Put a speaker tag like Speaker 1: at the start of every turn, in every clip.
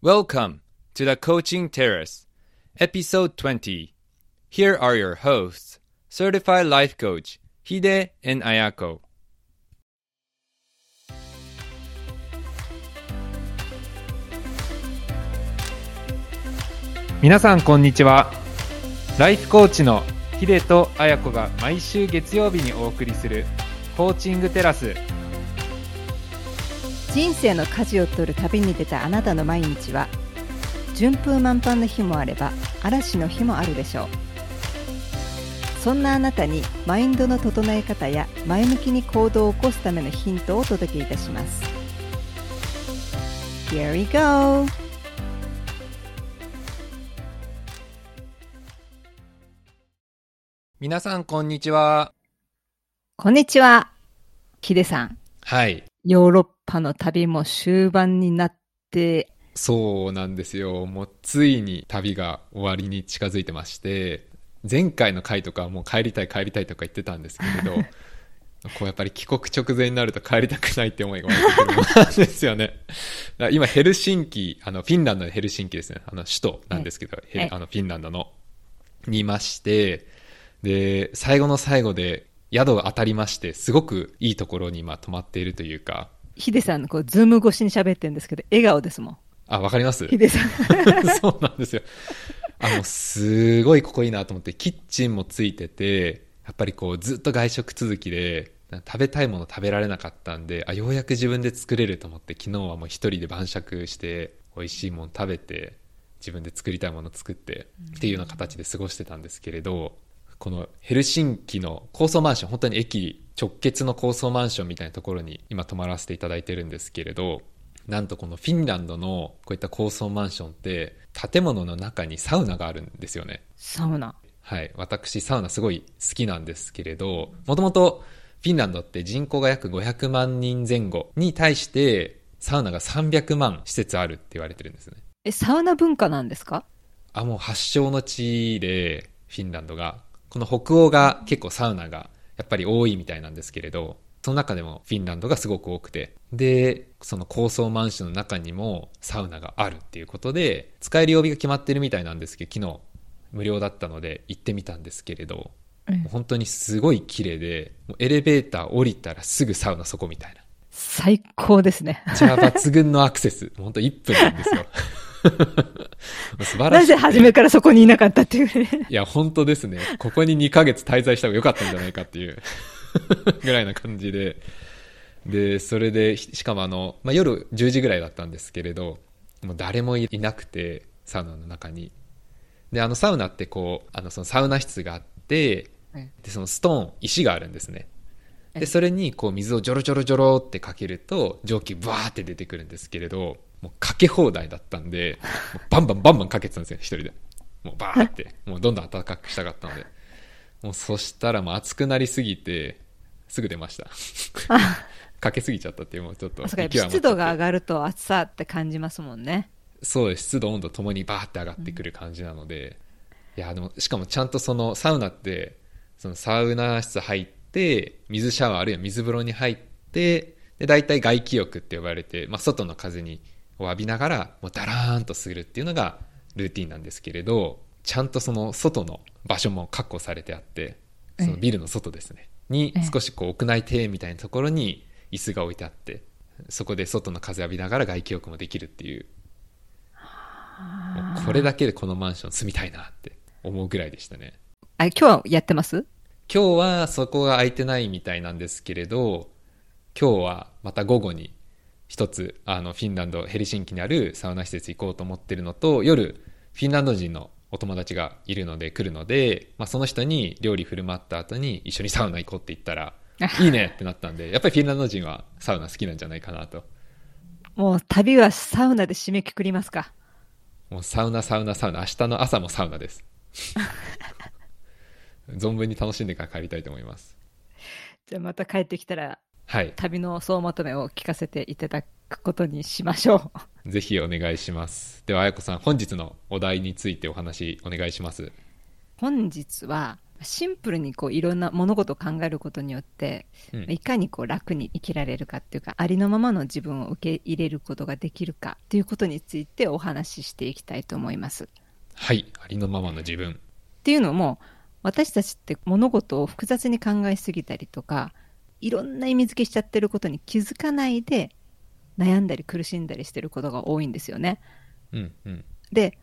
Speaker 1: Welcome to the Coaching Terrace, Episode 20. Here are your hosts, Certified Life Coach Hide and Ayako. 皆さんこんにちはライフコーチのヒデとアヤコが毎週月曜日にお送りするコーチングテラス
Speaker 2: 人生の舵を取る旅に出たあなたの毎日は順風満帆の日もあれば嵐の日もあるでしょう。そんなあなたにマインドの整え方や前向きに行動を起こすためのヒントをお届けいたします。Here we go!
Speaker 1: 皆さんこんにちは。
Speaker 2: こんにちは。ヒデさん。
Speaker 1: はい
Speaker 2: ヨーロッパの旅も終盤になって
Speaker 1: そうなんですよもうついに旅が終わりに近づいてまして前回の回とかはもう帰りたい帰りたいとか言ってたんですけれど こうやっぱり帰国直前になると帰りたくないって思いが湧いてくるものなんですよね。今ヘルシンキ、あのフィンランドのヘルシンキですね。あの首都なんですけど、あのフィンランドのにいまして、で、最後の最後で宿が当たりまして、すごくいいところに今泊まっているというか、
Speaker 2: ヒデさんこうズーム越しに喋ってるんですけど笑顔ですもん。
Speaker 1: あ、わかります？
Speaker 2: ヒデさん。
Speaker 1: そうなんですよ。あの、すごいここいいなと思って、キッチンもついてて、やっぱりこう、ずっと外食続きで、食べたいもの食べられなかったんで、あ、ようやく自分で作れると思って、昨日はもう一人で晩酌して、美味しいもの食べて、自分で作りたいもの作って、っていうような形で過ごしてたんですけれど、このヘルシンキの高層マンション、本当に駅直結の高層マンションみたいなところに今泊まらせていただいてるんですけれど、なんとこのフィンランドのこういった高層マンションって建物の中にサウナがあるんですよね。
Speaker 2: サウナ
Speaker 1: はい。私サウナすごい好きなんですけれど、もともとフィンランドって人口が約500万人前後に対してサウナが300万施設あるって言われてるんですね。
Speaker 2: えサウナ文化なんですか？
Speaker 1: あ、もう発祥の地で、フィンランドが。この北欧が結構サウナがやっぱり多いみたいなんですけれど、その中でもフィンランドがすごく多くて。で、その高層マンションの中にもサウナがあるっていうことで、使える曜日が決まってるみたいなんですけど、昨日無料だったので行ってみたんですけれど、本当にすごい綺麗で、エレベーター降りたらすぐサウナそこみたいな。
Speaker 2: 最高ですね
Speaker 1: じゃあ抜群のアクセス。本当1分なんですよ。素晴らしい。
Speaker 2: なぜ初めからそこにいなかったっていうね
Speaker 1: いや、本当ですね。ここに2ヶ月滞在した方が良かったんじゃないかっていう ぐらいな感じで。で、それで、ししかもあの、まあ、夜10時ぐらいだったんですけれど、もう誰もいなくて、サウナの中に。で、あの、サウナってこう、あの、そのサウナ室があって、
Speaker 2: え
Speaker 1: で、そのストーン、石があるんですね。
Speaker 2: え
Speaker 1: で、それにこう水をジョロジョロジョロってかけると、蒸気ブワーって出てくるんですけれど、もうかけ放題だったんで、バンバンバンバンかけてたんですよ、一人で。もうバーって、もうどんどん暖かくしたかったので。もうそしたらもう暑くなりすぎて、すぐ出ました。かけすぎちゃったっていう、もうちょっと勢い余っ
Speaker 2: 湿度が上がると暑さって感じますもんね
Speaker 1: そうです湿度温度ともにバーって上がってくる感じなので、いやでもしかもちゃんとそのサウナってそのサウナ室入って水シャワーあるいは水風呂に入ってで大体外気浴って呼ばれて、まあ、外の風にを浴びながらもうダラーンとするっていうのがルーティンなんですけれどちゃんとその外の場所も確保されてあってそのビルの外ですね。に
Speaker 2: ええ。
Speaker 1: 少しこう屋内庭園みたいなところに椅子が置いてあってそこで外の風浴びながら外気浴もできるっていう。これだけでこのマンション住みたいなって思うぐらいでしたね。
Speaker 2: あ今日はやってます？
Speaker 1: 今日はそこが空いてないみたいなんですけれど今日はまた午後に一つあのフィンランドヘルシンキにあるサウナ施設行こうと思ってるのと夜フィンランド人のお友達がいるので来るので、まあ、その人に料理振る舞った後に一緒にサウナ行こうって言ったら いいねってなったんでやっぱりフィンランド人はサウナ好きなんじゃないかなと。
Speaker 2: もう旅はサウナで締めくくりますか。
Speaker 1: もうサウナサウナサウナ。明日の朝もサウナです。存分に楽しんでから帰りたいと思います。
Speaker 2: じゃあまた帰ってきたら
Speaker 1: はい
Speaker 2: 旅の総まとめを聞かせていただくことにしましょう
Speaker 1: ぜひお願いしますではあやこさん本日のお題についてお話お願いします
Speaker 2: 本日はシンプルにこういろんな物事を考えることによって、
Speaker 1: うん
Speaker 2: いかにこう楽に生きられるかっていうかありのままの自分を受け入れることができるかっていうことについてお話ししていきたいと思います。
Speaker 1: はい。ありのままの自分。
Speaker 2: っていうのも私たちって物事を複雑に考えすぎたりとかいろんな意味付けしちゃってることに気づかないで悩んだり苦しんだりしてることが多いんですよね。
Speaker 1: うんうん。
Speaker 2: で、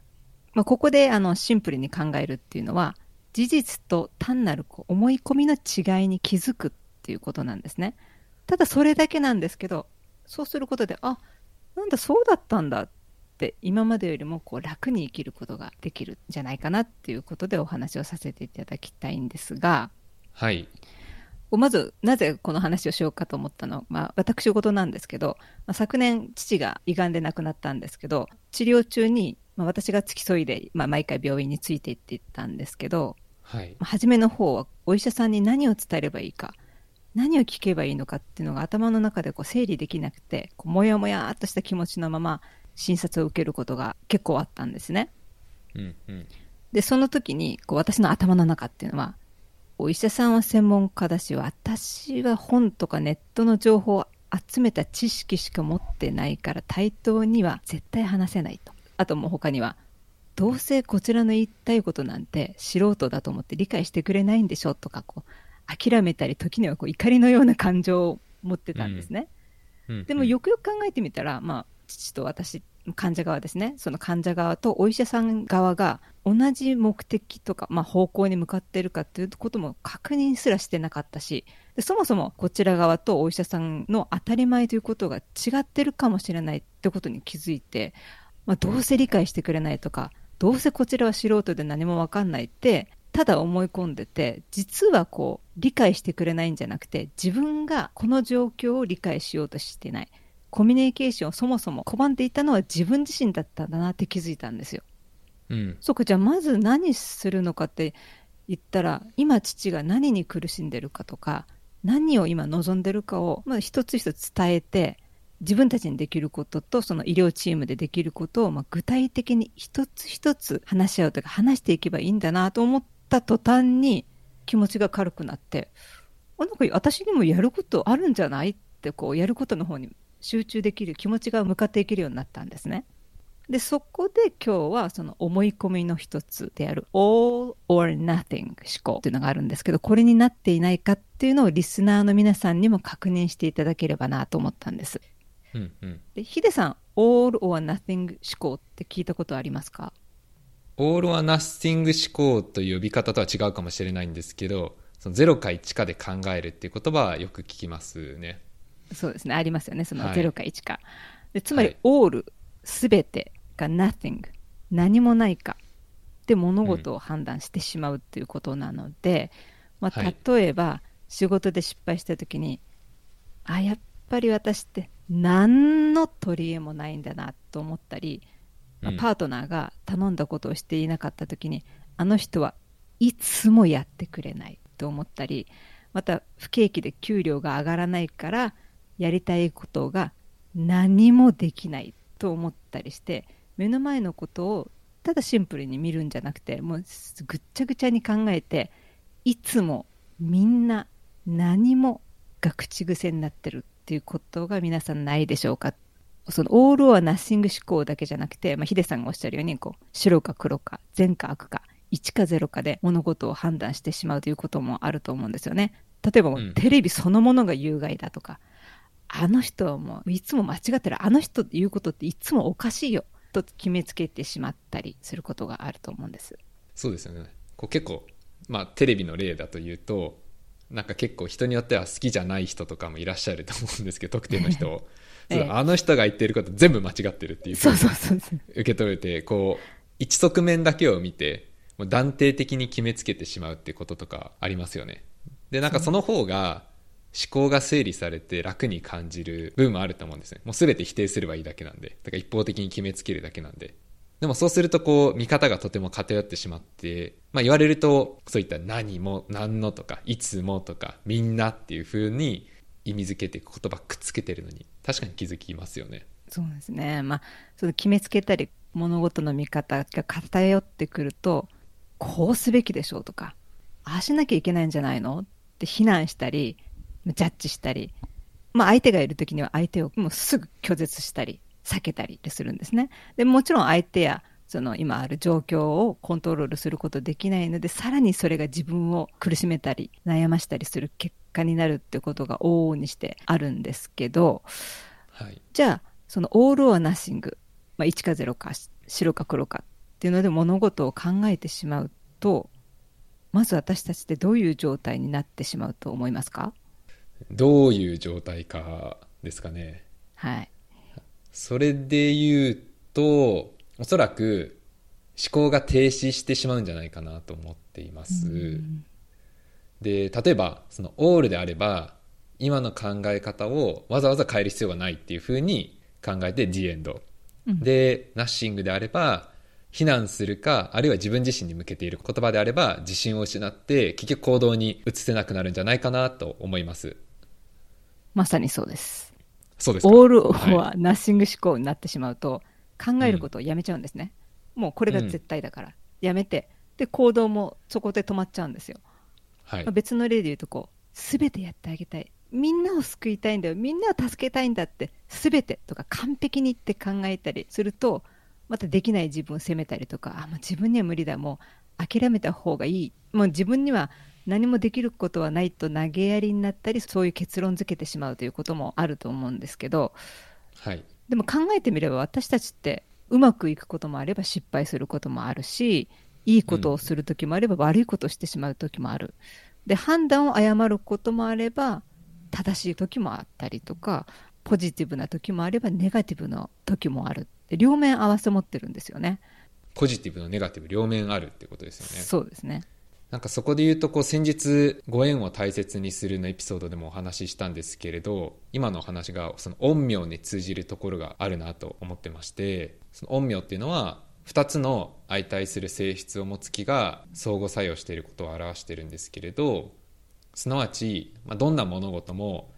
Speaker 2: まあ、ここであのシンプルに考えるっていうのは事実と単なるこう思い込みの違いに気づくっていうことなんですね。ただそれだけなんですけどそうすることであなんだそうだったんだって今までよりもこう楽に生きることができるんじゃないかなっていうことでお話をさせていただきたいんですが
Speaker 1: はい。
Speaker 2: まずなぜこの話をしようかと思ったの？は、まあ、私事なんですけど、まあ、昨年父が胃がんで亡くなったんですけど治療中に、まあ、私が付き添いで、まあ、毎回病院について行っていったんですけど、
Speaker 1: はい。
Speaker 2: まあ初めの方はお医者さんに何を伝えればいいか何を聞けばいいのかっていうのが頭の中でこう整理できなくてこうもやもやっとした気持ちのまま診察を受けることが結構あったんですね。
Speaker 1: うんうん。
Speaker 2: でその時にこう私の頭の中っていうのはお医者さんは専門家だし私は本とかネットの情報を集めた知識しか持ってないから対等には絶対話せないとあともう他にはどうせこちらの言いたいことなん。て素人だと思って理解してくれないんでしょとかこう諦めたり時にはこう怒りのような感情を持ってたん。ですね、
Speaker 1: うん。うん
Speaker 2: でもよくよく考えてみたら、まあ、父と私患者側ですね。その患者側とお医者さん側が同じ目的とか、まあ、方向に向かっているかっていうことも確認すらしてなかったしそもそもこちら側とお医者さんの当たり前ということが違っているかもしれないってことに気づいて、まあ、どうせ理解してくれないとかどうせこちらは素人で何も分かんないってただ思い込んでて実はこう理解してくれないんじゃなくて自分がこの状況を理解しようとしてない。コミュニケーションをそもそも拒んでいたのは自分自身だったんだなって気づいたんですよ。
Speaker 1: うん。
Speaker 2: そうかじゃあまず何するのかって言ったら今父が何に苦しんでるかとか何を今望んでるかを、まあ、一つ一つ伝えて自分たちにできることとその医療チームでできることを、まあ、具体的に一つ一つ話し合うというか話していけばいいんだなと思った途端に気持ちが軽くなってあなんか私にもやることあるんじゃない？ってこうやることの方に集中できる気持ちが向かっていけるようになったんですね。でそこで今日はその思い込みの一つである all or nothing 思考というのがあるんですけどこれになっていないかっていうのをリスナーの皆さんにも確認していただければなと思ったんです
Speaker 1: うんうん。
Speaker 2: でヒデさん all or nothing 思考って聞いたことありますか？
Speaker 1: オールはナッシング思考という呼び方とは違うかもしれないんですけど、その0か1かで考えるっていう言葉はよく聞きますね。
Speaker 2: そうですね。ありますよね。その
Speaker 1: はい。
Speaker 2: 0か1か、でつまり
Speaker 1: はい。
Speaker 2: all すべてが nothing 何もないか。で物事を判断してしまうっていうことなので、まあ、
Speaker 1: はい。
Speaker 2: 例えば仕事で失敗した時に、あやっぱり私って何の取り柄もないんだなと思ったり、まあ
Speaker 1: うん。
Speaker 2: パートナーが頼んだことをしていなかった時にあの人はいつもやってくれないと思ったりまた不景気で給料が上がらないからやりたいことが何もできないと思ったりして目の前のことをただシンプルに見るんじゃなくてもうぐっちゃぐちゃに考えていつもみんな何もが口癖になってるっていうことが皆さんないでしょうか。そのオールはナッシング思考だけじゃなくて、まあ、ヒデさんがおっしゃるようにこう白か黒か善か悪か1か0かで物事を判断してしまうということもあると思うんですよね。例えばテレビそのものが有害だとか、あの人はもういつも間違ってるあの人って言うことっていつもおかしいよと決めつけてしまったりすることがあると思うんです
Speaker 1: そうですよね。こう結構、まあテレビの例だというと、なんか結構人によっては好きじゃない人とかもいらっしゃると思うんですけど、特定の人を。
Speaker 2: ええ
Speaker 1: あの人が言ってること全部間違ってるっていうふうに
Speaker 2: そうそうそうそう
Speaker 1: 受け取れて、こう、一側面だけを見て、もう断定的に決めつけてしまうってこととかありますよね。で、なんかその方が、思考が整理されて楽に感じる部分もあると思うんですね。もう全て否定すればいいだけなんで。だから一方的に決めつけるだけなんで。でもそうするとこう、見方がとても偏ってしまって、まあ言われると、そういった何も、何のとか、いつもとか、みんなっていう風に意味づけていく言葉くっつけてるのに、確かに気づきますよね。
Speaker 2: そうですねまあその決めつけたり物事の見方が偏ってくるとこうすべきでしょうとかああしなきゃいけないんじゃないの？って非難したり、ジャッジしたり、まあ相手がいる時には相手をもうすぐ拒絶したり、避けたりするんですね。でもちろん相手やその今ある状況をコントロールすることできないので、さらにそれが自分を苦しめたり、悩ましたりする結果になるってことが往々にしてあるんですけど、
Speaker 1: はい、
Speaker 2: じゃあ、そのオール・オア・ナッシング、まあ、1か0か白か黒かっていうので物事を考えてしまうと、まず私たちってどういう状態になってしまうと思いますか？
Speaker 1: どういう状態かですかね。
Speaker 2: はい。
Speaker 1: それで言うと、おそらく思考が停止してしまうんじゃないかなと思っています。で、例えば、そのオールであれば、今の考え方をわざわざ変える必要がないっていうふうに考えて D エンド。うん、で、ナッシングであれば、非難するか、あるいは自分自身に向けている言葉であれば、自信を失って、結局行動に移せなくなるんじゃないかなと思います。
Speaker 2: まさにそうです。
Speaker 1: そうです
Speaker 2: オールはナッシング思考になってしまうと、考えることをやめちゃうんですね。うん、もうこれが絶対だから、やめて、で、行動もそこで止まっちゃうんですよ。
Speaker 1: はい、
Speaker 2: まあ、別の例で言うと、こう、すべてやってあげたい。みんなを救いたいんだよ。みんなを助けたいんだって、すべてとか完璧にって考えたりすると、またできない自分を責めたりとか、あ、もう自分には無理だ。もう諦めた方がいい。もう自分には何もできることはないと投げやりになったり、そういう結論付けてしまうということもあると思うんですけど、
Speaker 1: はい。
Speaker 2: でも考えてみれば私たちってうまくいくこともあれば失敗することもあるし、いいことをする時もあれば悪いことをしてしまう時もある。で、判断を誤ることもあれば、正しい時もあったりとか、ポジティブな時もあればネガティブな時もある。で両面合わせ持ってるんですよね。
Speaker 1: ポジティブのネガティブ両面あるってことですよね。
Speaker 2: そうですね。
Speaker 1: なんかそこで言うとこう先日ご縁を大切にするのエピソードでもお話ししたんですけれど今のお話がその陰陽に通じるところがあるなと思ってましてその陰陽っていうのは2つの相対する性質を持つ気が相互作用していることを表してるんですけれどすなわち、まあ、どんな物事も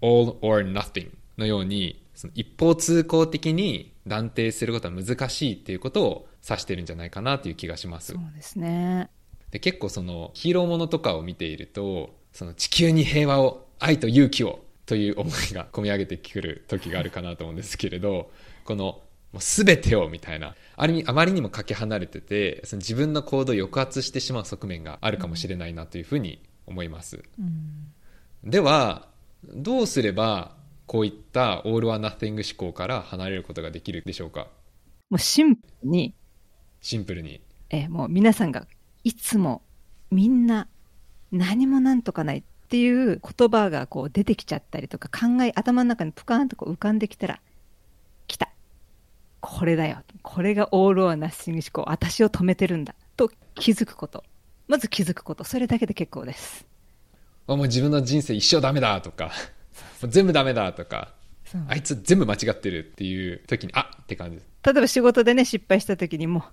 Speaker 1: all or nothing のようにその一方通行的に断定することは難しいっていうことを指してるんじゃないかなという気がします。
Speaker 2: そうですね
Speaker 1: で結構そのヒーローものとかを見ているとその地球に平和を愛と勇気をという思いが込み上げてくる時があるかなと思うんですけれどこのもう全てをみたいなある意味あまりにもかけ離れててその自分の行動を抑圧してしまう側面があるかもしれないなというふうに思います、
Speaker 2: うん、
Speaker 1: ではどうすればこういったオール・はナッティング思考から離れることができるでしょうか？
Speaker 2: もうシンプルに。
Speaker 1: シンプルに。
Speaker 2: えもう皆さんがいつもみんな何もなんとかないっていう言葉がこう出てきちゃったりとか考え頭の中にプカーンとこう浮かんできたら来た。これだよ。これがオール・オア・ナッシング思考私を止めてるんだと気づくこと。まず気づくこと。それだけで結構です。
Speaker 1: もう自分の人生一生ダメだとか。全部ダメだとか。あいつ全部間違ってるっていう時にあって感じ。です
Speaker 2: 例えば仕事でね失敗した時にも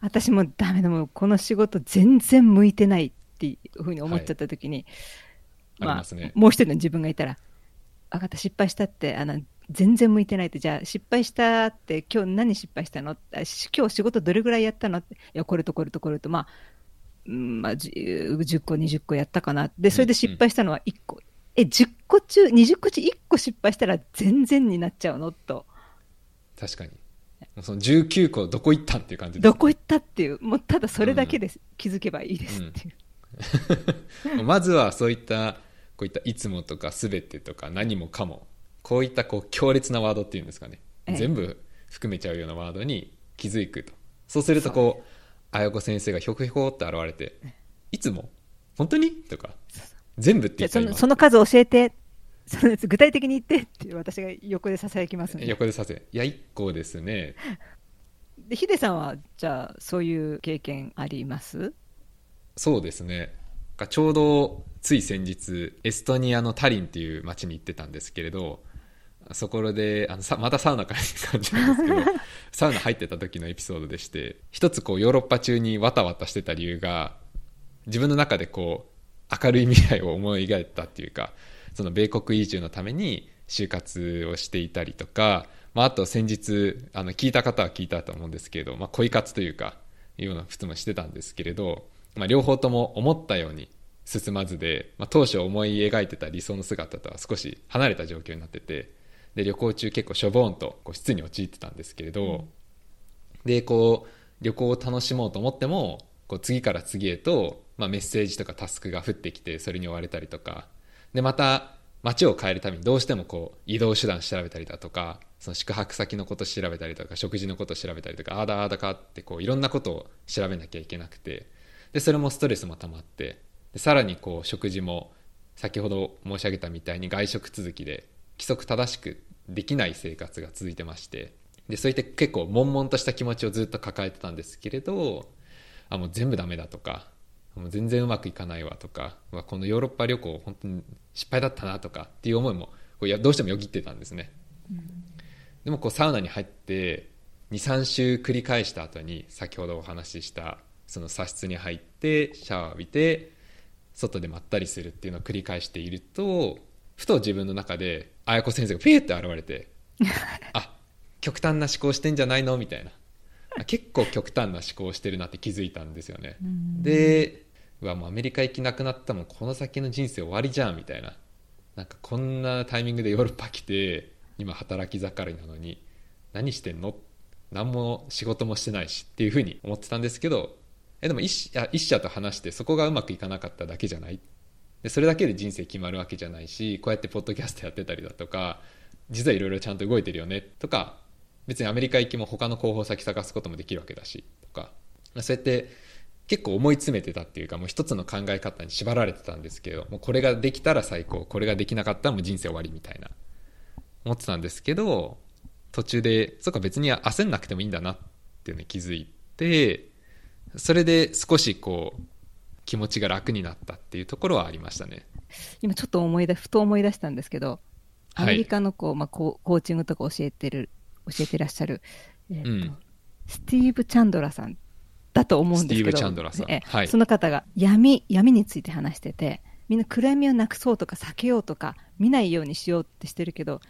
Speaker 2: 私もダメだもうこの仕事全然向いてないっていうふうに思っちゃった時に、
Speaker 1: はい、まあ、ね、
Speaker 2: もう一人の自分がいたら分かった失敗したってあの全然向いてないってじゃあ失敗したって今日何失敗したの？今日仕事どれぐらいやったの？っていやこれとこれとこれとまあ、まあ、10個20個やったかな。でそれで失敗したのは1個、うんうん、え10個中20個中1個失敗したら全然になっちゃうの？と。
Speaker 1: 確かにその19個どこ行ったっていう感じ
Speaker 2: で。す、ね、どこ行ったっていう、もうただそれだけです、うん、気づけばいいですっていう。
Speaker 1: うん、まずはそういったこういったいつもとかすべてとか何もかもこういったこう強烈なワードっていうんですかね、ええ、全部含めちゃうようなワードに気づくと。そうするとこう綾子先生がひょくひょこって現れて「いつも？本当に?」とか「全部」って言った
Speaker 2: らその数教えてそうです具体的に言ってって私が横でささやきます
Speaker 1: 横でさせいや1個ですね。
Speaker 2: でヒデさんはじゃあそういう経験あります？
Speaker 1: そうですね。ちょうどつい先日エストニアのタリンっていう街に行ってたんですけれどそこであのさまたサウナかって感じなんですけど サウナ入ってた時のエピソードでして一つこうヨーロッパ中にわたわたしてた理由が自分の中でこう明るい未来を思い描いたっていうかその米国移住のために就活をしていたりとか、まあ、あと先日あの聞いた方は聞いたと思うんですけれど、まあ、恋活というかいうような普通もしてたんですけれどまあ、両方とも思ったように進まずで、まあ、当初思い描いてた理想の姿とは少し離れた状況になっててで旅行中結構しょぼんとこう失に陥ってたんですけれど、うん、でこう旅行を楽しもうと思ってもこう次から次へと、まあ、メッセージとかタスクが降ってきてそれに追われたりとかでまた街を変えるためにどうしてもこう移動手段調べたりだとかその宿泊先のこと調べたりとか食事のこと調べたりとかああだああだかってこういろんなことを調べなきゃいけなくてでそれもストレスも溜まってでさらにこう食事も先ほど申し上げたみたいに外食続きで規則正しくできない生活が続いてましてでそういった結構悶々とした気持ちをずっと抱えてたんですけれどあもう全部ダメだとかもう全然うまくいかないわとかこのヨーロッパ旅行本当に失敗だったなとかっていう思いもこどうしてもよぎってたんですね、うん、でもこうサウナに入って23週繰り返した後に先ほどお話ししたその茶室に入ってシャワー浴びて外でまったりするっていうのを繰り返しているとふと自分の中で綾子先生がピューって現れて あ極端な思考してんじゃないのみたいな。結構極端な思考してるなって気づいたんですよね。でうわもうアメリカ行きなくなったもんこの先の人生終わりじゃんみたいな。なんかこんなタイミングでヨーロッパ来て今働き盛りなのに何してんの？何も仕事もしてないしっていうふうに思ってたんですけどえでも一一社と話してそこがうまくいかなかっただけじゃない。でそれだけで人生決まるわけじゃないしこうやってポッドキャストやってたりだとか実はいろいろちゃんと動いてるよねとか別にアメリカ行きも他の候補先探すこともできるわけだしとか。そうやって結構思い詰めてたっていうかもう一つの考え方に縛られてたんですけどもうこれができたら最高これができなかったらもう人生終わりみたいな。思ってたんですけど途中でそっか別に焦んなくてもいいんだなっていうのに気づいてそれで少しこう気持ちが楽になったっていうところはありましたね。
Speaker 2: 今ちょっと思い出ふと思い出したんですけどアメリカのこう、はい、まあ、コーチングとか教えてる教えてらっしゃる、えーと、うん、スティーブ・チャンドラさんだと思うんですけど、はい、その方が闇闇について話しててみんな暗闇をなくそうとか避けようとか見ないようにしようってしてるけど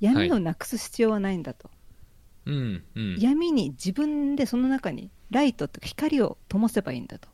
Speaker 2: 闇をなくす必要はないんだと、
Speaker 1: はい。うんうん、
Speaker 2: 闇に自分でその中にライトとか光を灯せばいいんだと、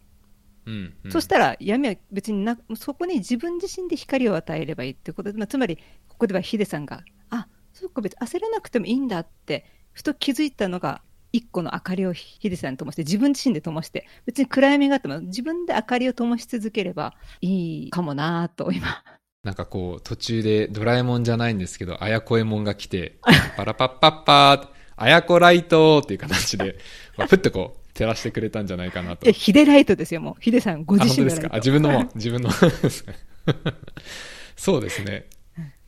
Speaker 1: うんうん、
Speaker 2: そしたら闇は別になそこに自分自身で光を与えればいいってこと。で、まあ、つまりここではヒデさんがあそうか別に焦らなくてもいいんだってふと気づいたのが一個の明かりをヒデさんに灯して自分自身で灯して別に暗闇があっても自分で明かりを灯し続ければいいかもなと今
Speaker 1: なんかこう途中でドラえもんじゃないんですけどあやこえもんが来てパラパッパッパーあやこライトっていう形で、まあ、ふっとこう照らしてくれたんじゃないかなと。
Speaker 2: え、ヒデライトですよ、もう。ヒデさんご自身
Speaker 1: のライト。あ、ですか？あ、自分のも、自分の。そうですね。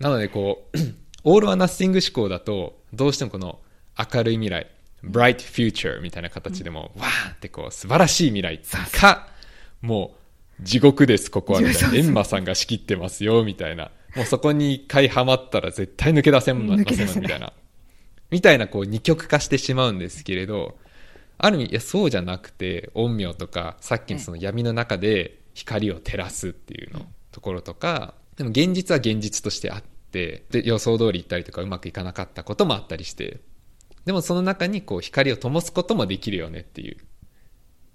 Speaker 1: なのでこう、オールはナッシング思考だと、どうしてもこの明るい未来、bright future みたいな形でも、うん、わーってこう、素晴らしい未来か、もう、地獄です、ここは、みたいな。エンマさんが仕切ってますよ、みたいな。もうそこに一回ハマったら絶対抜け出せません、みたいな。みたいな、こう、二極化してしまうんですけれど、ある意味、いや、そうじゃなくて、陰陽とか、さっきのその闇の中で光を照らすっていうの、ところとか、でも現実は現実としてあって、で、予想通り行ったりとかうまくいかなかったこともあったりして、でもその中にこう光を灯すこともできるよねっていう。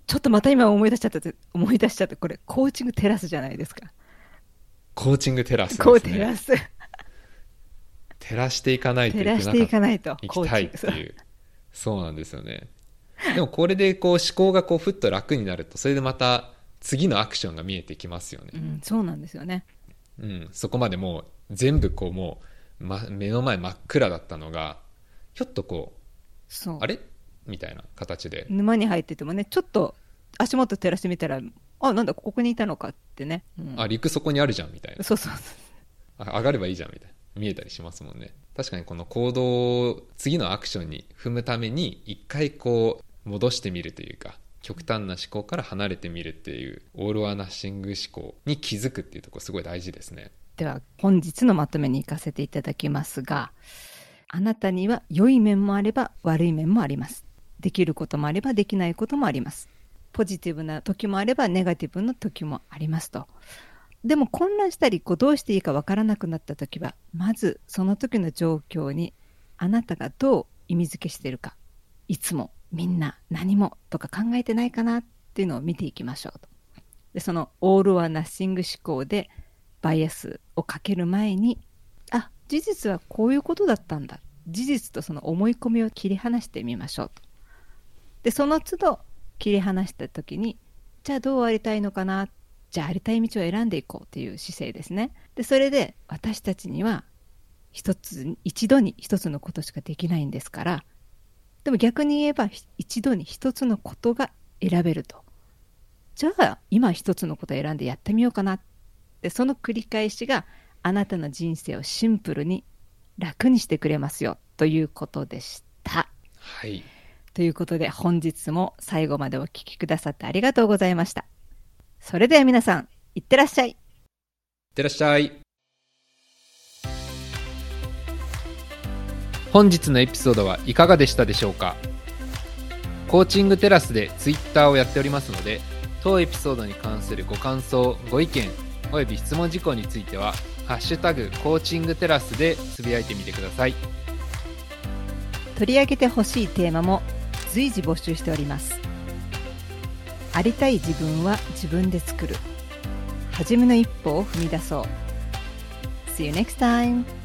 Speaker 2: ちょっとまた今思い出しちゃった、思い出しちゃった、これ、コーチングテラスじゃないですか。
Speaker 1: コーチングテラス
Speaker 2: ですね。コーテラス。
Speaker 1: 照らしていかないといけな
Speaker 2: 照らしていかないと。
Speaker 1: 行きたいっていう。そうなんですよね。でもこれでこう思考がこうふっと楽になると、それでまた次のアクションが見えてきますよね。
Speaker 2: うん、そうなんですよね。
Speaker 1: うん、そこまでもう全部こうもう、ま、目の前真っ暗だったのが、ひょっとこう、
Speaker 2: そう。
Speaker 1: あれ？みたいな形で。
Speaker 2: 沼に入っててもねちょっと足元照らしてみたらあなんだここにいたのかってね、
Speaker 1: うん、あ陸底にあるじゃんみたいな。
Speaker 2: そうそう
Speaker 1: 上がればいいじゃんみたいな。見えたりしますもんね。確かにこの行動を次のアクションに踏むために一回こう戻してみるというか極端な思考から離れてみるっていうオール・ア・ナッシング思考に気づくっていうところすごい大事ですね。
Speaker 2: では本日のまとめに行かせていただきますがあなたには良い面もあれば悪い面もあります。できることもあればできないこともあります。ポジティブな時もあればネガティブな時もありますと。でも混乱したりこうどうしていいかわからなくなった時はまずその時の状況にあなたがどう意味付けしているかいつもみんな何もとか考えてないかなっていうのを見ていきましょうと。でそのオール・はナッシング思考でバイアスをかける前に事実はこういうことだったんだ。事実とその思い込みを切り離してみましょうと。でその都度切り離した時にじゃあどうありたいのかな？じゃあありたい道を選んでいこうという姿勢ですね。でそれで私たちには一つ一度に一つのことしかできないんですからでも逆に言えば一度に一つのことが選べると。じゃあ今一つのことを選んでやってみようかな。でその繰り返しがあなたの人生をシンプルに楽にしてくれますよということでした。
Speaker 1: はい。
Speaker 2: ということで本日も最後までお聞きくださってありがとうございました。それでは皆さん、いってらっしゃい。
Speaker 1: いってらっしゃい。本日のエピソードはいかがでしたでしょうか？コーチングテラスでツイッターをやっておりますので当エピソードに関するご感想ご意見および質問事項については「ハッシュタグコーチングテラス」でつぶやいてみてください
Speaker 2: 取り上げてほしいテーマも随時募集しております。ありたい自分は自分で作る。初めの一歩を踏み出そう。See you next time!